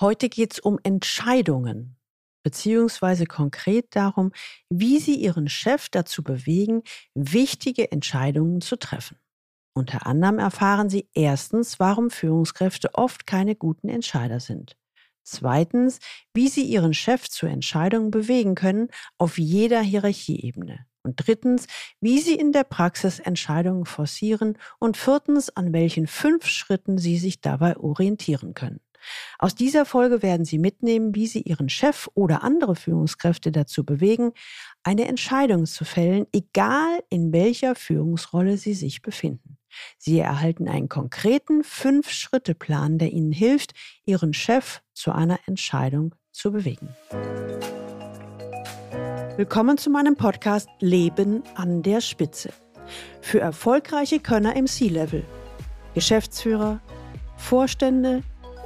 Heute geht es um Entscheidungen, beziehungsweise konkret darum, wie Sie Ihren Chef dazu bewegen, wichtige Entscheidungen zu treffen. Unter anderem erfahren Sie erstens, warum Führungskräfte oft keine guten Entscheider sind. Zweitens, wie Sie Ihren Chef zu Entscheidungen bewegen können auf jeder Hierarchieebene. Und drittens, wie Sie in der Praxis Entscheidungen forcieren. Und viertens, an welchen fünf Schritten Sie sich dabei orientieren können. Aus dieser Folge werden Sie mitnehmen, wie Sie Ihren Chef oder andere Führungskräfte dazu bewegen, eine Entscheidung zu fällen, egal in welcher Führungsrolle Sie sich befinden. Sie erhalten einen konkreten Fünf-Schritte-Plan, der Ihnen hilft, Ihren Chef zu einer Entscheidung zu bewegen. Willkommen zu meinem Podcast Leben an der Spitze. Für erfolgreiche Könner im C-Level, Geschäftsführer, Vorstände,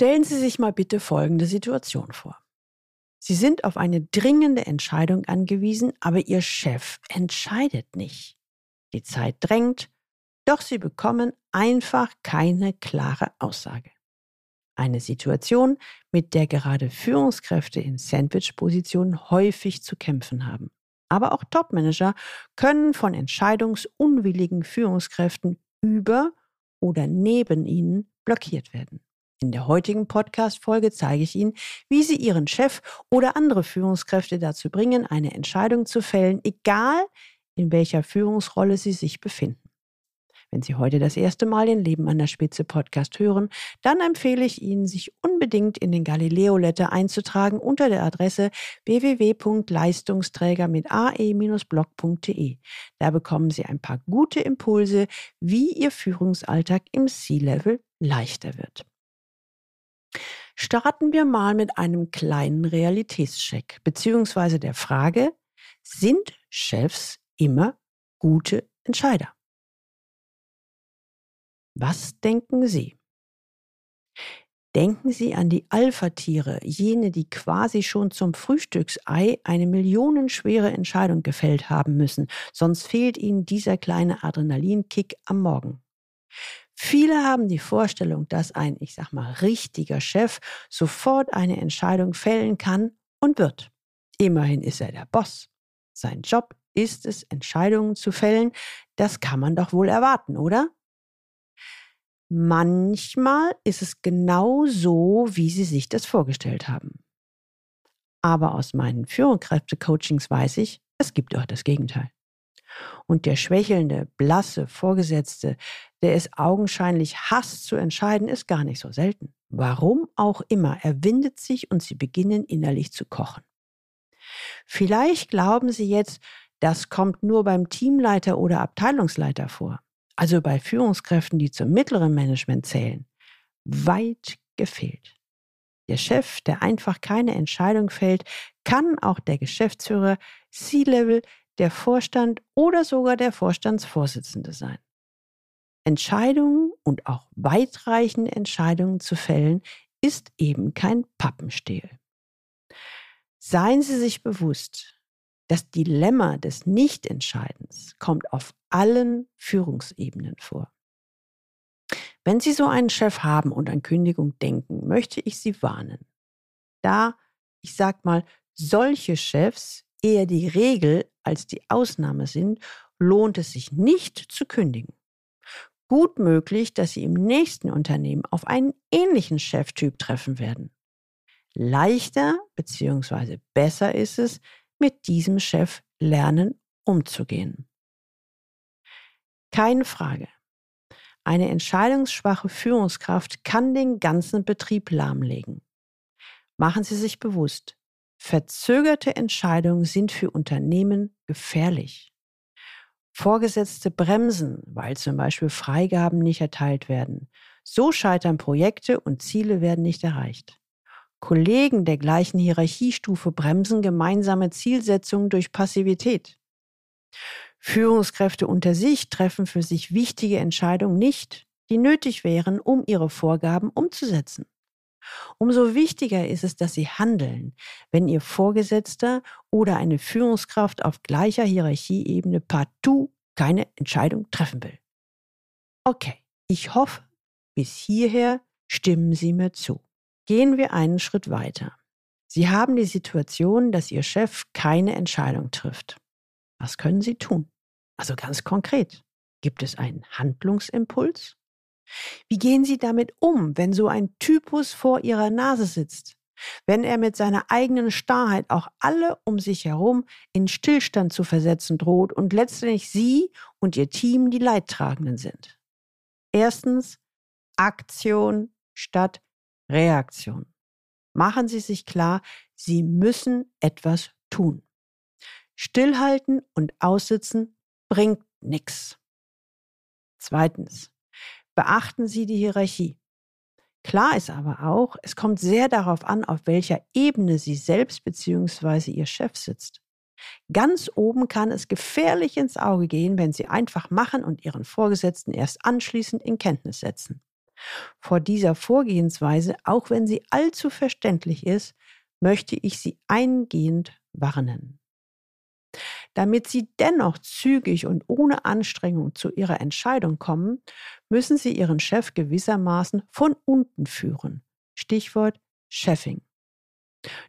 Stellen Sie sich mal bitte folgende Situation vor. Sie sind auf eine dringende Entscheidung angewiesen, aber Ihr Chef entscheidet nicht. Die Zeit drängt, doch Sie bekommen einfach keine klare Aussage. Eine Situation, mit der gerade Führungskräfte in Sandwich-Positionen häufig zu kämpfen haben. Aber auch Topmanager können von entscheidungsunwilligen Führungskräften über oder neben ihnen blockiert werden. In der heutigen Podcast-Folge zeige ich Ihnen, wie Sie Ihren Chef oder andere Führungskräfte dazu bringen, eine Entscheidung zu fällen, egal in welcher Führungsrolle Sie sich befinden. Wenn Sie heute das erste Mal den Leben an der Spitze Podcast hören, dann empfehle ich Ihnen, sich unbedingt in den Galileo Letter einzutragen unter der Adresse www.leistungsträger mit ae-blog.de. Da bekommen Sie ein paar gute Impulse, wie Ihr Führungsalltag im C-Level leichter wird. Starten wir mal mit einem kleinen Realitätscheck, beziehungsweise der Frage, sind Chefs immer gute Entscheider? Was denken Sie? Denken Sie an die Alpha-Tiere, jene, die quasi schon zum Frühstücksei eine millionenschwere Entscheidung gefällt haben müssen, sonst fehlt ihnen dieser kleine Adrenalinkick am Morgen. Viele haben die Vorstellung, dass ein, ich sag mal, richtiger Chef sofort eine Entscheidung fällen kann und wird. Immerhin ist er der Boss. Sein Job ist es, Entscheidungen zu fällen. Das kann man doch wohl erwarten, oder? Manchmal ist es genau so, wie Sie sich das vorgestellt haben. Aber aus meinen Führungskräfte-Coachings weiß ich, es gibt auch das Gegenteil. Und der schwächelnde, blasse Vorgesetzte, der es augenscheinlich hasst zu entscheiden, ist gar nicht so selten. Warum auch immer, er windet sich und sie beginnen innerlich zu kochen. Vielleicht glauben Sie jetzt, das kommt nur beim Teamleiter oder Abteilungsleiter vor, also bei Führungskräften, die zum mittleren Management zählen. Weit gefehlt. Der Chef, der einfach keine Entscheidung fällt, kann auch der Geschäftsführer C-Level der Vorstand oder sogar der Vorstandsvorsitzende sein. Entscheidungen und auch weitreichende Entscheidungen zu fällen, ist eben kein Pappenstiel. Seien Sie sich bewusst, das Dilemma des Nichtentscheidens kommt auf allen Führungsebenen vor. Wenn Sie so einen Chef haben und an Kündigung denken, möchte ich Sie warnen. Da, ich sag mal, solche Chefs eher die Regel als die Ausnahme sind, lohnt es sich nicht zu kündigen. Gut möglich, dass Sie im nächsten Unternehmen auf einen ähnlichen Cheftyp treffen werden. Leichter bzw. besser ist es, mit diesem Chef lernen umzugehen. Keine Frage. Eine entscheidungsschwache Führungskraft kann den ganzen Betrieb lahmlegen. Machen Sie sich bewusst, Verzögerte Entscheidungen sind für Unternehmen gefährlich. Vorgesetzte bremsen, weil zum Beispiel Freigaben nicht erteilt werden. So scheitern Projekte und Ziele werden nicht erreicht. Kollegen der gleichen Hierarchiestufe bremsen gemeinsame Zielsetzungen durch Passivität. Führungskräfte unter sich treffen für sich wichtige Entscheidungen nicht, die nötig wären, um ihre Vorgaben umzusetzen. Umso wichtiger ist es, dass Sie handeln, wenn Ihr Vorgesetzter oder eine Führungskraft auf gleicher Hierarchieebene partout keine Entscheidung treffen will. Okay, ich hoffe, bis hierher stimmen Sie mir zu. Gehen wir einen Schritt weiter. Sie haben die Situation, dass Ihr Chef keine Entscheidung trifft. Was können Sie tun? Also ganz konkret. Gibt es einen Handlungsimpuls? Wie gehen Sie damit um, wenn so ein Typus vor Ihrer Nase sitzt? Wenn er mit seiner eigenen Starrheit auch alle um sich herum in Stillstand zu versetzen droht und letztendlich Sie und Ihr Team die Leidtragenden sind. Erstens Aktion statt Reaktion. Machen Sie sich klar, Sie müssen etwas tun. Stillhalten und aussitzen bringt nichts. Zweitens, beachten Sie die Hierarchie. Klar ist aber auch, es kommt sehr darauf an, auf welcher Ebene Sie selbst bzw. Ihr Chef sitzt. Ganz oben kann es gefährlich ins Auge gehen, wenn Sie einfach machen und Ihren Vorgesetzten erst anschließend in Kenntnis setzen. Vor dieser Vorgehensweise, auch wenn sie allzu verständlich ist, möchte ich Sie eingehend warnen. Damit Sie dennoch zügig und ohne Anstrengung zu Ihrer Entscheidung kommen, müssen Sie Ihren Chef gewissermaßen von unten führen. Stichwort Chefing.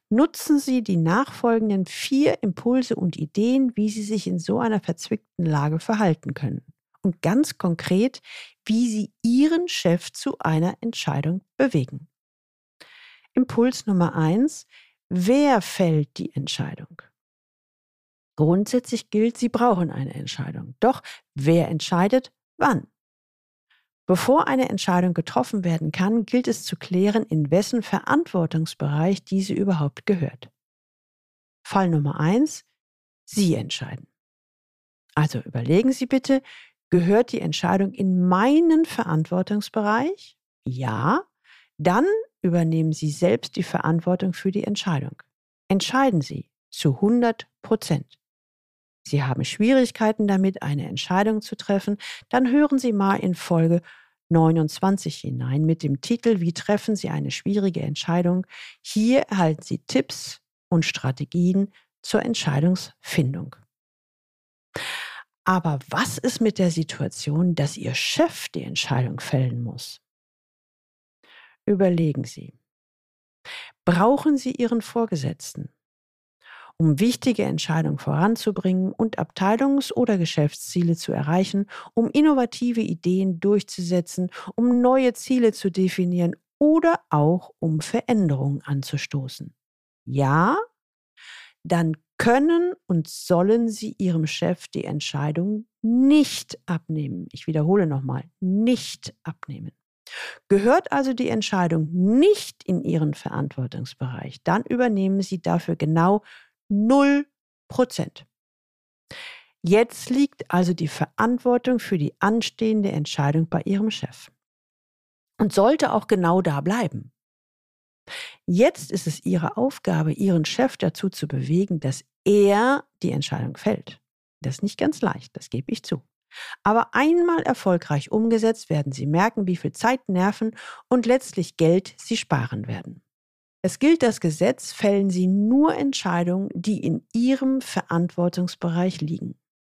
Nutzen Sie die nachfolgenden vier Impulse und Ideen, wie Sie sich in so einer verzwickten Lage verhalten können. Und ganz konkret, wie Sie Ihren Chef zu einer Entscheidung bewegen. Impuls Nummer eins: Wer fällt die Entscheidung? Grundsätzlich gilt, Sie brauchen eine Entscheidung. Doch wer entscheidet wann? Bevor eine Entscheidung getroffen werden kann, gilt es zu klären, in wessen Verantwortungsbereich diese überhaupt gehört. Fall Nummer eins: Sie entscheiden. Also überlegen Sie bitte, gehört die Entscheidung in meinen Verantwortungsbereich? Ja. Dann übernehmen Sie selbst die Verantwortung für die Entscheidung. Entscheiden Sie zu 100 Prozent. Sie haben Schwierigkeiten damit, eine Entscheidung zu treffen, dann hören Sie mal in Folge 29 hinein mit dem Titel Wie treffen Sie eine schwierige Entscheidung? Hier erhalten Sie Tipps und Strategien zur Entscheidungsfindung. Aber was ist mit der Situation, dass Ihr Chef die Entscheidung fällen muss? Überlegen Sie. Brauchen Sie Ihren Vorgesetzten? Um wichtige Entscheidungen voranzubringen und Abteilungs- oder Geschäftsziele zu erreichen, um innovative Ideen durchzusetzen, um neue Ziele zu definieren oder auch um Veränderungen anzustoßen. Ja, dann können und sollen Sie Ihrem Chef die Entscheidung nicht abnehmen. Ich wiederhole nochmal, nicht abnehmen. Gehört also die Entscheidung nicht in Ihren Verantwortungsbereich, dann übernehmen Sie dafür genau Null Prozent. Jetzt liegt also die Verantwortung für die anstehende Entscheidung bei Ihrem Chef. Und sollte auch genau da bleiben. Jetzt ist es Ihre Aufgabe, Ihren Chef dazu zu bewegen, dass er die Entscheidung fällt. Das ist nicht ganz leicht, das gebe ich zu. Aber einmal erfolgreich umgesetzt, werden Sie merken, wie viel Zeit, Nerven und letztlich Geld Sie sparen werden. Es gilt das Gesetz, fällen Sie nur Entscheidungen, die in Ihrem Verantwortungsbereich liegen.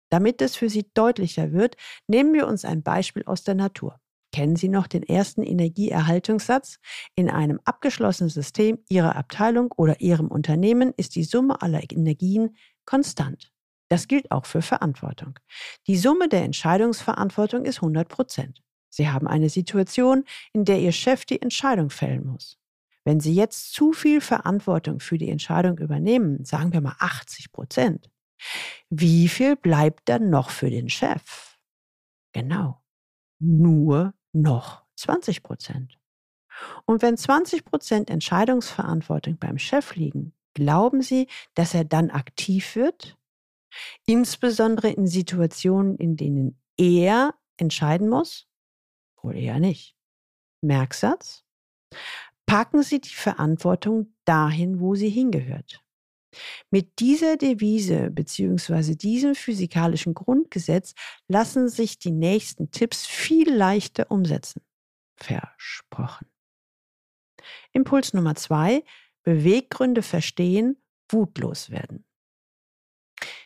Damit es für Sie deutlicher wird, nehmen wir uns ein Beispiel aus der Natur. Kennen Sie noch den ersten Energieerhaltungssatz? In einem abgeschlossenen System Ihrer Abteilung oder Ihrem Unternehmen ist die Summe aller Energien konstant. Das gilt auch für Verantwortung. Die Summe der Entscheidungsverantwortung ist 100 Prozent. Sie haben eine Situation, in der Ihr Chef die Entscheidung fällen muss. Wenn Sie jetzt zu viel Verantwortung für die Entscheidung übernehmen, sagen wir mal 80 Prozent, wie viel bleibt dann noch für den Chef? Genau, nur noch 20 Prozent. Und wenn 20 Prozent Entscheidungsverantwortung beim Chef liegen, glauben Sie, dass er dann aktiv wird? Insbesondere in Situationen, in denen er entscheiden muss? Wohl eher nicht. Merksatz? Packen Sie die Verantwortung dahin, wo sie hingehört. Mit dieser Devise bzw. diesem physikalischen Grundgesetz lassen sich die nächsten Tipps viel leichter umsetzen. Versprochen. Impuls Nummer zwei, Beweggründe verstehen, wutlos werden.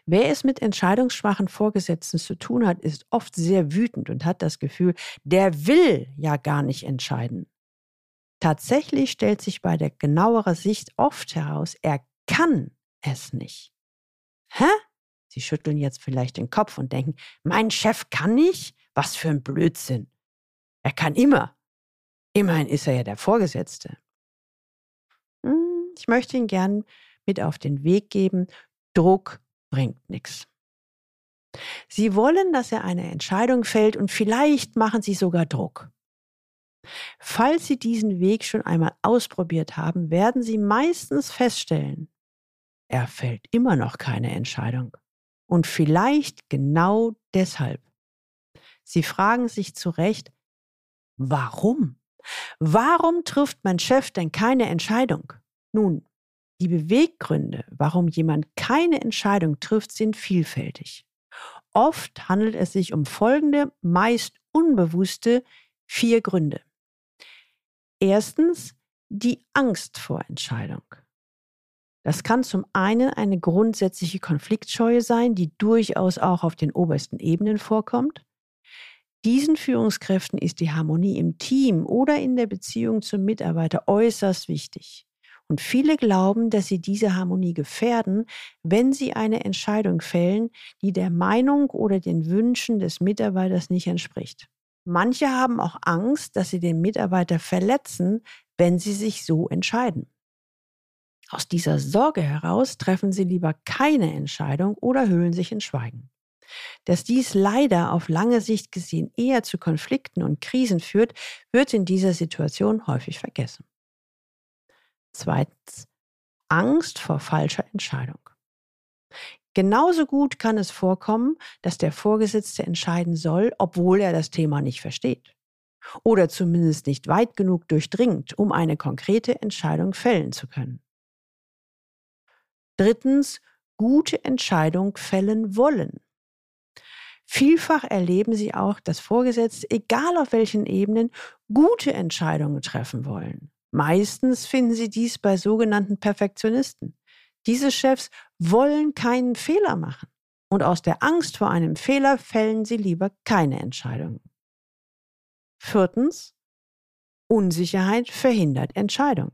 Wer es mit entscheidungsschwachen Vorgesetzten zu tun hat, ist oft sehr wütend und hat das Gefühl, der will ja gar nicht entscheiden. Tatsächlich stellt sich bei der genaueren Sicht oft heraus, er kann es nicht. Hä? Sie schütteln jetzt vielleicht den Kopf und denken, mein Chef kann nicht? Was für ein Blödsinn. Er kann immer. Immerhin ist er ja der Vorgesetzte. Hm, ich möchte Ihnen gern mit auf den Weg geben, Druck bringt nichts. Sie wollen, dass er eine Entscheidung fällt und vielleicht machen Sie sogar Druck. Falls Sie diesen Weg schon einmal ausprobiert haben, werden Sie meistens feststellen, er fällt immer noch keine Entscheidung. Und vielleicht genau deshalb. Sie fragen sich zu Recht, warum? Warum trifft mein Chef denn keine Entscheidung? Nun, die Beweggründe, warum jemand keine Entscheidung trifft, sind vielfältig. Oft handelt es sich um folgende, meist unbewusste vier Gründe. Erstens die Angst vor Entscheidung. Das kann zum einen eine grundsätzliche Konfliktscheue sein, die durchaus auch auf den obersten Ebenen vorkommt. Diesen Führungskräften ist die Harmonie im Team oder in der Beziehung zum Mitarbeiter äußerst wichtig. Und viele glauben, dass sie diese Harmonie gefährden, wenn sie eine Entscheidung fällen, die der Meinung oder den Wünschen des Mitarbeiters nicht entspricht. Manche haben auch Angst, dass sie den Mitarbeiter verletzen, wenn sie sich so entscheiden. Aus dieser Sorge heraus treffen sie lieber keine Entscheidung oder hüllen sich in Schweigen. Dass dies leider auf lange Sicht gesehen eher zu Konflikten und Krisen führt, wird in dieser Situation häufig vergessen. Zweitens, Angst vor falscher Entscheidung. Genauso gut kann es vorkommen, dass der Vorgesetzte entscheiden soll, obwohl er das Thema nicht versteht. Oder zumindest nicht weit genug durchdringt, um eine konkrete Entscheidung fällen zu können. Drittens, gute Entscheidung fällen wollen. Vielfach erleben Sie auch, dass Vorgesetzte, egal auf welchen Ebenen, gute Entscheidungen treffen wollen. Meistens finden Sie dies bei sogenannten Perfektionisten. Diese Chefs wollen keinen Fehler machen. Und aus der Angst vor einem Fehler fällen sie lieber keine Entscheidungen. Viertens. Unsicherheit verhindert Entscheidung.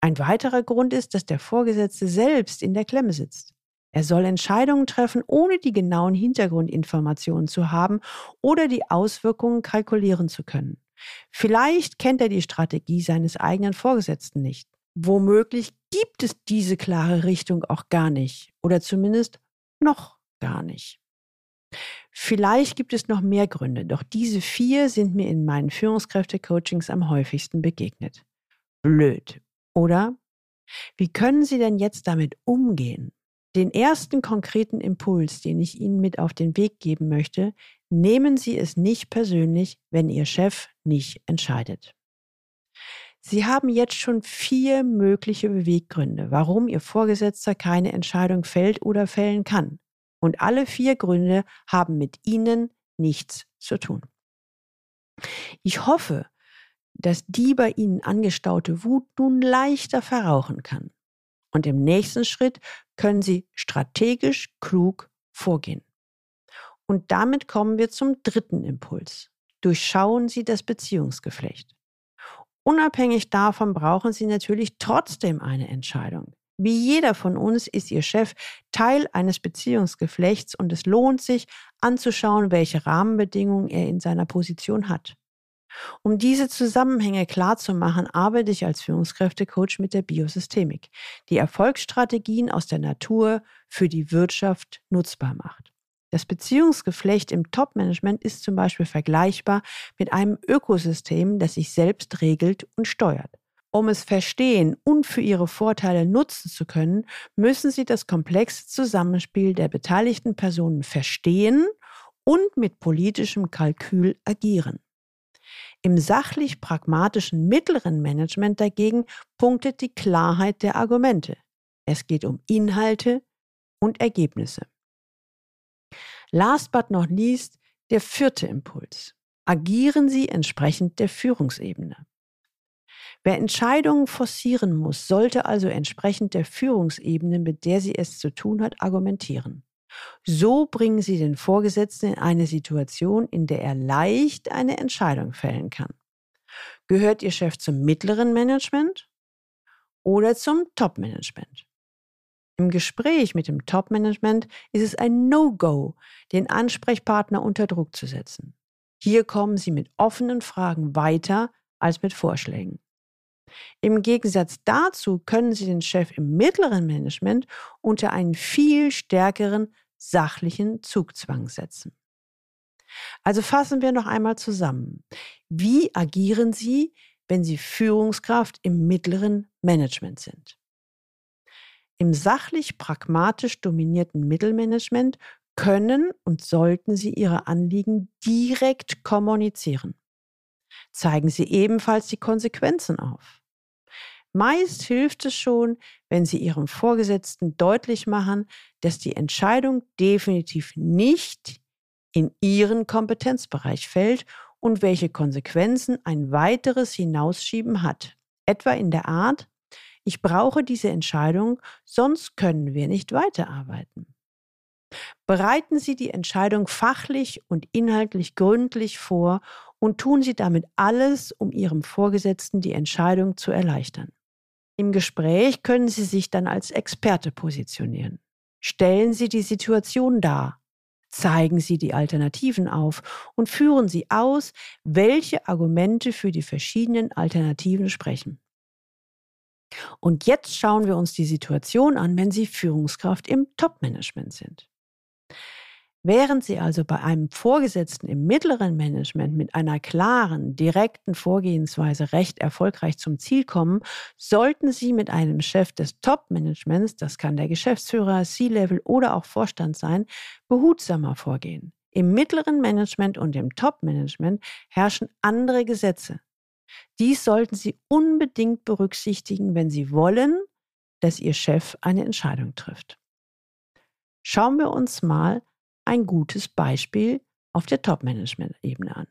Ein weiterer Grund ist, dass der Vorgesetzte selbst in der Klemme sitzt. Er soll Entscheidungen treffen, ohne die genauen Hintergrundinformationen zu haben oder die Auswirkungen kalkulieren zu können. Vielleicht kennt er die Strategie seines eigenen Vorgesetzten nicht. Womöglich gibt es diese klare Richtung auch gar nicht oder zumindest noch gar nicht. Vielleicht gibt es noch mehr Gründe, doch diese vier sind mir in meinen Führungskräfte-Coachings am häufigsten begegnet. Blöd, oder? Wie können Sie denn jetzt damit umgehen? Den ersten konkreten Impuls, den ich Ihnen mit auf den Weg geben möchte, Nehmen Sie es nicht persönlich, wenn Ihr Chef nicht entscheidet. Sie haben jetzt schon vier mögliche Beweggründe, warum Ihr Vorgesetzter keine Entscheidung fällt oder fällen kann. Und alle vier Gründe haben mit Ihnen nichts zu tun. Ich hoffe, dass die bei Ihnen angestaute Wut nun leichter verrauchen kann. Und im nächsten Schritt können Sie strategisch klug vorgehen. Und damit kommen wir zum dritten Impuls. Durchschauen Sie das Beziehungsgeflecht. Unabhängig davon brauchen Sie natürlich trotzdem eine Entscheidung. Wie jeder von uns ist Ihr Chef Teil eines Beziehungsgeflechts und es lohnt sich anzuschauen, welche Rahmenbedingungen er in seiner Position hat. Um diese Zusammenhänge klarzumachen, arbeite ich als Führungskräftecoach mit der Biosystemik, die Erfolgsstrategien aus der Natur für die Wirtschaft nutzbar macht. Das Beziehungsgeflecht im Top-Management ist zum Beispiel vergleichbar mit einem Ökosystem, das sich selbst regelt und steuert. Um es verstehen und für ihre Vorteile nutzen zu können, müssen sie das komplexe Zusammenspiel der beteiligten Personen verstehen und mit politischem Kalkül agieren. Im sachlich-pragmatischen mittleren Management dagegen punktet die Klarheit der Argumente. Es geht um Inhalte und Ergebnisse. Last but not least der vierte Impuls. Agieren Sie entsprechend der Führungsebene. Wer Entscheidungen forcieren muss, sollte also entsprechend der Führungsebene, mit der sie es zu tun hat, argumentieren. So bringen Sie den Vorgesetzten in eine Situation, in der er leicht eine Entscheidung fällen kann. Gehört Ihr Chef zum mittleren Management oder zum Top-Management? Im Gespräch mit dem Top-Management ist es ein No-Go, den Ansprechpartner unter Druck zu setzen. Hier kommen Sie mit offenen Fragen weiter als mit Vorschlägen. Im Gegensatz dazu können Sie den Chef im mittleren Management unter einen viel stärkeren sachlichen Zugzwang setzen. Also fassen wir noch einmal zusammen. Wie agieren Sie, wenn Sie Führungskraft im mittleren Management sind? Im sachlich pragmatisch dominierten Mittelmanagement können und sollten Sie Ihre Anliegen direkt kommunizieren. Zeigen Sie ebenfalls die Konsequenzen auf. Meist hilft es schon, wenn Sie Ihrem Vorgesetzten deutlich machen, dass die Entscheidung definitiv nicht in Ihren Kompetenzbereich fällt und welche Konsequenzen ein weiteres Hinausschieben hat. Etwa in der Art, ich brauche diese Entscheidung, sonst können wir nicht weiterarbeiten. Bereiten Sie die Entscheidung fachlich und inhaltlich gründlich vor und tun Sie damit alles, um Ihrem Vorgesetzten die Entscheidung zu erleichtern. Im Gespräch können Sie sich dann als Experte positionieren. Stellen Sie die Situation dar, zeigen Sie die Alternativen auf und führen Sie aus, welche Argumente für die verschiedenen Alternativen sprechen. Und jetzt schauen wir uns die Situation an, wenn Sie Führungskraft im Top-Management sind. Während Sie also bei einem Vorgesetzten im mittleren Management mit einer klaren, direkten Vorgehensweise recht erfolgreich zum Ziel kommen, sollten Sie mit einem Chef des Top-Managements, das kann der Geschäftsführer, C-Level oder auch Vorstand sein, behutsamer vorgehen. Im mittleren Management und im Top-Management herrschen andere Gesetze. Dies sollten Sie unbedingt berücksichtigen, wenn Sie wollen, dass Ihr Chef eine Entscheidung trifft. Schauen wir uns mal ein gutes Beispiel auf der Top-Management-Ebene an.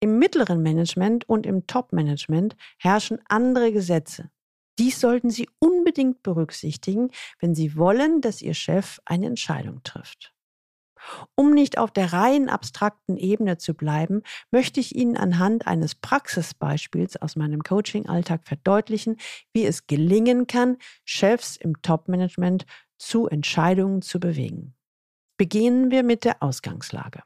Im mittleren Management und im Top-Management herrschen andere Gesetze. Dies sollten Sie unbedingt berücksichtigen, wenn Sie wollen, dass Ihr Chef eine Entscheidung trifft. Um nicht auf der rein abstrakten Ebene zu bleiben, möchte ich Ihnen anhand eines Praxisbeispiels aus meinem Coaching-Alltag verdeutlichen, wie es gelingen kann, Chefs im Top-Management zu Entscheidungen zu bewegen. Beginnen wir mit der Ausgangslage.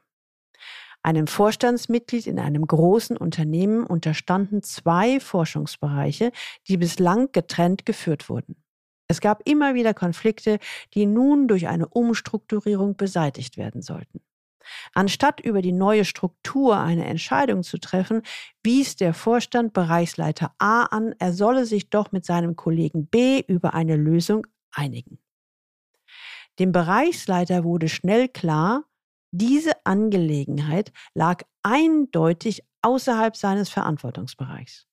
Einem Vorstandsmitglied in einem großen Unternehmen unterstanden zwei Forschungsbereiche, die bislang getrennt geführt wurden. Es gab immer wieder Konflikte, die nun durch eine Umstrukturierung beseitigt werden sollten. Anstatt über die neue Struktur eine Entscheidung zu treffen, wies der Vorstand Bereichsleiter A an, er solle sich doch mit seinem Kollegen B über eine Lösung einigen. Dem Bereichsleiter wurde schnell klar, diese Angelegenheit lag eindeutig außerhalb seines Verantwortungsbereichs.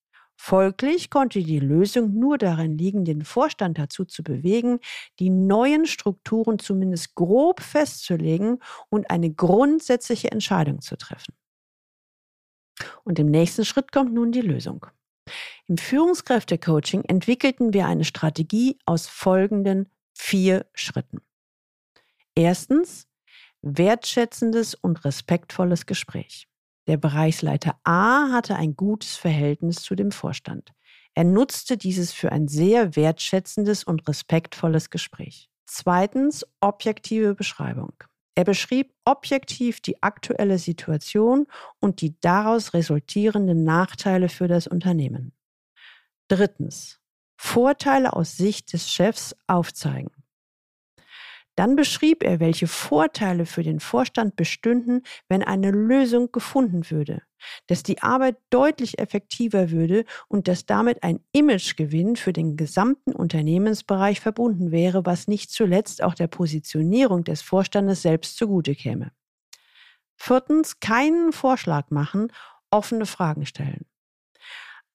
Folglich konnte die Lösung nur darin liegen, den Vorstand dazu zu bewegen, die neuen Strukturen zumindest grob festzulegen und eine grundsätzliche Entscheidung zu treffen. Und im nächsten Schritt kommt nun die Lösung. Im Führungskräftecoaching entwickelten wir eine Strategie aus folgenden vier Schritten. Erstens, wertschätzendes und respektvolles Gespräch. Der Bereichsleiter A hatte ein gutes Verhältnis zu dem Vorstand. Er nutzte dieses für ein sehr wertschätzendes und respektvolles Gespräch. Zweitens, objektive Beschreibung. Er beschrieb objektiv die aktuelle Situation und die daraus resultierenden Nachteile für das Unternehmen. Drittens, Vorteile aus Sicht des Chefs aufzeigen. Dann beschrieb er, welche Vorteile für den Vorstand bestünden, wenn eine Lösung gefunden würde, dass die Arbeit deutlich effektiver würde und dass damit ein Imagegewinn für den gesamten Unternehmensbereich verbunden wäre, was nicht zuletzt auch der Positionierung des Vorstandes selbst zugute käme. Viertens, keinen Vorschlag machen, offene Fragen stellen.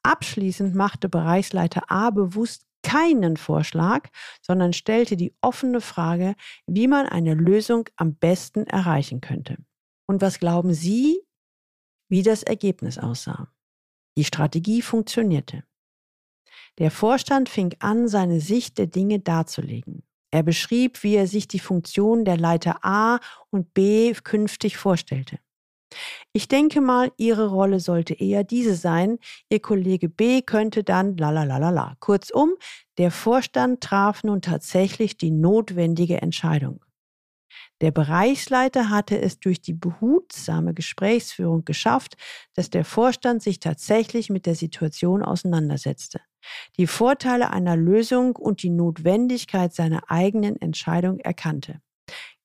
Abschließend machte Bereichsleiter A bewusst keinen Vorschlag, sondern stellte die offene Frage, wie man eine Lösung am besten erreichen könnte. Und was glauben Sie, wie das Ergebnis aussah? Die Strategie funktionierte. Der Vorstand fing an, seine Sicht der Dinge darzulegen. Er beschrieb, wie er sich die Funktion der Leiter A und B künftig vorstellte. Ich denke mal, Ihre Rolle sollte eher diese sein. Ihr Kollege B könnte dann lalalala. Kurzum, der Vorstand traf nun tatsächlich die notwendige Entscheidung. Der Bereichsleiter hatte es durch die behutsame Gesprächsführung geschafft, dass der Vorstand sich tatsächlich mit der Situation auseinandersetzte, die Vorteile einer Lösung und die Notwendigkeit seiner eigenen Entscheidung erkannte.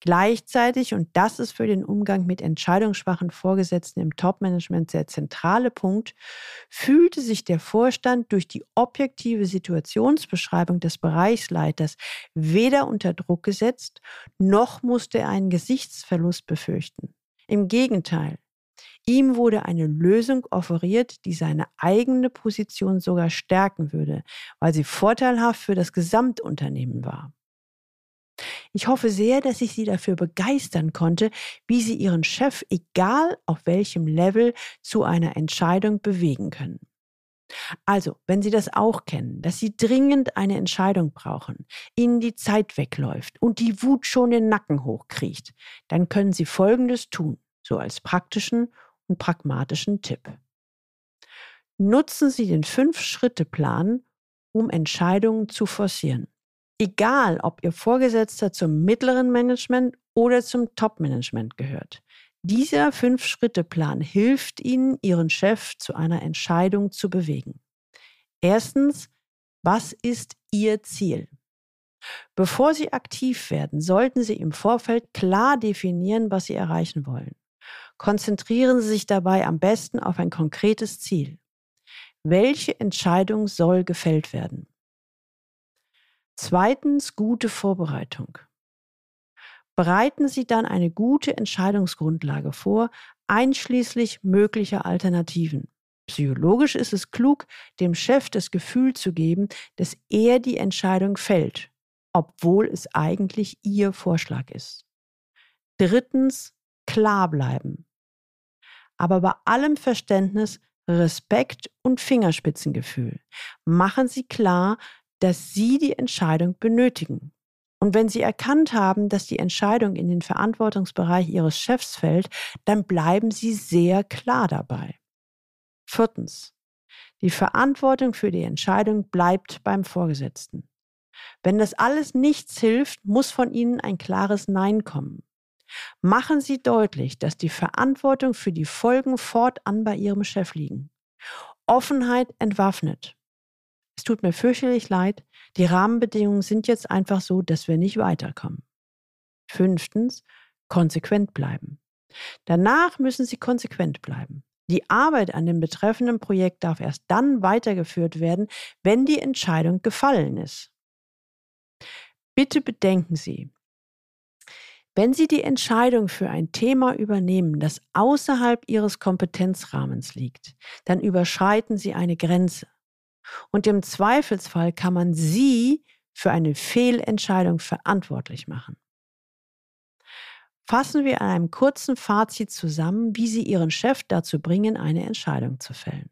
Gleichzeitig, und das ist für den Umgang mit entscheidungsschwachen Vorgesetzten im Topmanagement der zentrale Punkt, fühlte sich der Vorstand durch die objektive Situationsbeschreibung des Bereichsleiters weder unter Druck gesetzt, noch musste er einen Gesichtsverlust befürchten. Im Gegenteil, Ihm wurde eine Lösung offeriert, die seine eigene Position sogar stärken würde, weil sie vorteilhaft für das Gesamtunternehmen war. Ich hoffe sehr, dass ich Sie dafür begeistern konnte, wie Sie Ihren Chef, egal auf welchem Level, zu einer Entscheidung bewegen können. Also, wenn Sie das auch kennen, dass Sie dringend eine Entscheidung brauchen, Ihnen die Zeit wegläuft und die Wut schon den Nacken hochkriecht, dann können Sie Folgendes tun, so als praktischen und pragmatischen Tipp. Nutzen Sie den Fünf-Schritte-Plan, um Entscheidungen zu forcieren. Egal, ob Ihr Vorgesetzter zum mittleren Management oder zum Top-Management gehört. Dieser Fünf-Schritte-Plan hilft Ihnen, Ihren Chef zu einer Entscheidung zu bewegen. Erstens, was ist Ihr Ziel? Bevor Sie aktiv werden, sollten Sie im Vorfeld klar definieren, was Sie erreichen wollen. Konzentrieren Sie sich dabei am besten auf ein konkretes Ziel. Welche Entscheidung soll gefällt werden? Zweitens gute Vorbereitung. Bereiten Sie dann eine gute Entscheidungsgrundlage vor, einschließlich möglicher Alternativen. Psychologisch ist es klug, dem Chef das Gefühl zu geben, dass er die Entscheidung fällt, obwohl es eigentlich Ihr Vorschlag ist. Drittens, klar bleiben. Aber bei allem Verständnis Respekt und Fingerspitzengefühl. Machen Sie klar, dass Sie die Entscheidung benötigen. Und wenn Sie erkannt haben, dass die Entscheidung in den Verantwortungsbereich Ihres Chefs fällt, dann bleiben Sie sehr klar dabei. Viertens. Die Verantwortung für die Entscheidung bleibt beim Vorgesetzten. Wenn das alles nichts hilft, muss von Ihnen ein klares Nein kommen. Machen Sie deutlich, dass die Verantwortung für die Folgen fortan bei Ihrem Chef liegen. Offenheit entwaffnet. Es tut mir fürchterlich leid, die Rahmenbedingungen sind jetzt einfach so, dass wir nicht weiterkommen. Fünftens, konsequent bleiben. Danach müssen Sie konsequent bleiben. Die Arbeit an dem betreffenden Projekt darf erst dann weitergeführt werden, wenn die Entscheidung gefallen ist. Bitte bedenken Sie, wenn Sie die Entscheidung für ein Thema übernehmen, das außerhalb Ihres Kompetenzrahmens liegt, dann überschreiten Sie eine Grenze. Und im Zweifelsfall kann man sie für eine Fehlentscheidung verantwortlich machen. Fassen wir an einem kurzen Fazit zusammen, wie Sie Ihren Chef dazu bringen, eine Entscheidung zu fällen.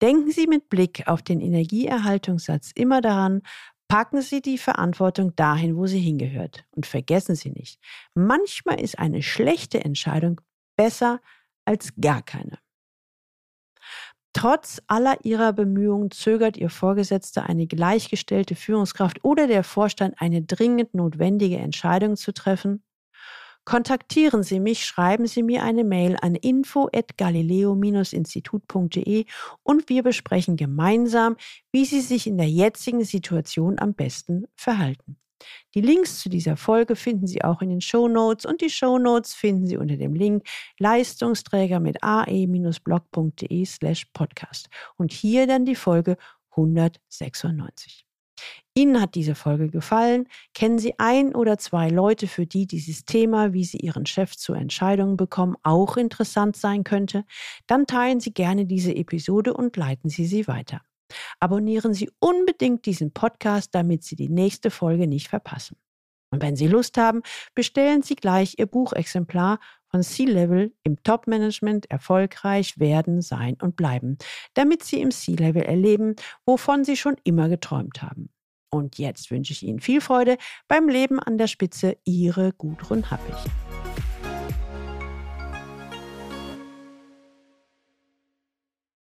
Denken Sie mit Blick auf den Energieerhaltungssatz immer daran, packen Sie die Verantwortung dahin, wo sie hingehört. Und vergessen Sie nicht, manchmal ist eine schlechte Entscheidung besser als gar keine. Trotz aller ihrer Bemühungen zögert ihr Vorgesetzter, eine gleichgestellte Führungskraft oder der Vorstand eine dringend notwendige Entscheidung zu treffen? Kontaktieren Sie mich, schreiben Sie mir eine Mail an info@galileo-institut.de und wir besprechen gemeinsam, wie Sie sich in der jetzigen Situation am besten verhalten. Die Links zu dieser Folge finden Sie auch in den Show Notes und die Show Notes finden Sie unter dem Link Leistungsträger mit ae-blog.de slash podcast. Und hier dann die Folge 196. Ihnen hat diese Folge gefallen? Kennen Sie ein oder zwei Leute, für die dieses Thema, wie Sie Ihren Chef zu Entscheidungen bekommen, auch interessant sein könnte? Dann teilen Sie gerne diese Episode und leiten Sie sie weiter. Abonnieren Sie unbedingt diesen Podcast, damit Sie die nächste Folge nicht verpassen. Und wenn Sie Lust haben, bestellen Sie gleich Ihr Buchexemplar von C-Level im Top-Management erfolgreich werden, sein und bleiben, damit Sie im C-Level erleben, wovon Sie schon immer geträumt haben. Und jetzt wünsche ich Ihnen viel Freude beim Leben an der Spitze. Ihre Gudrun Happig.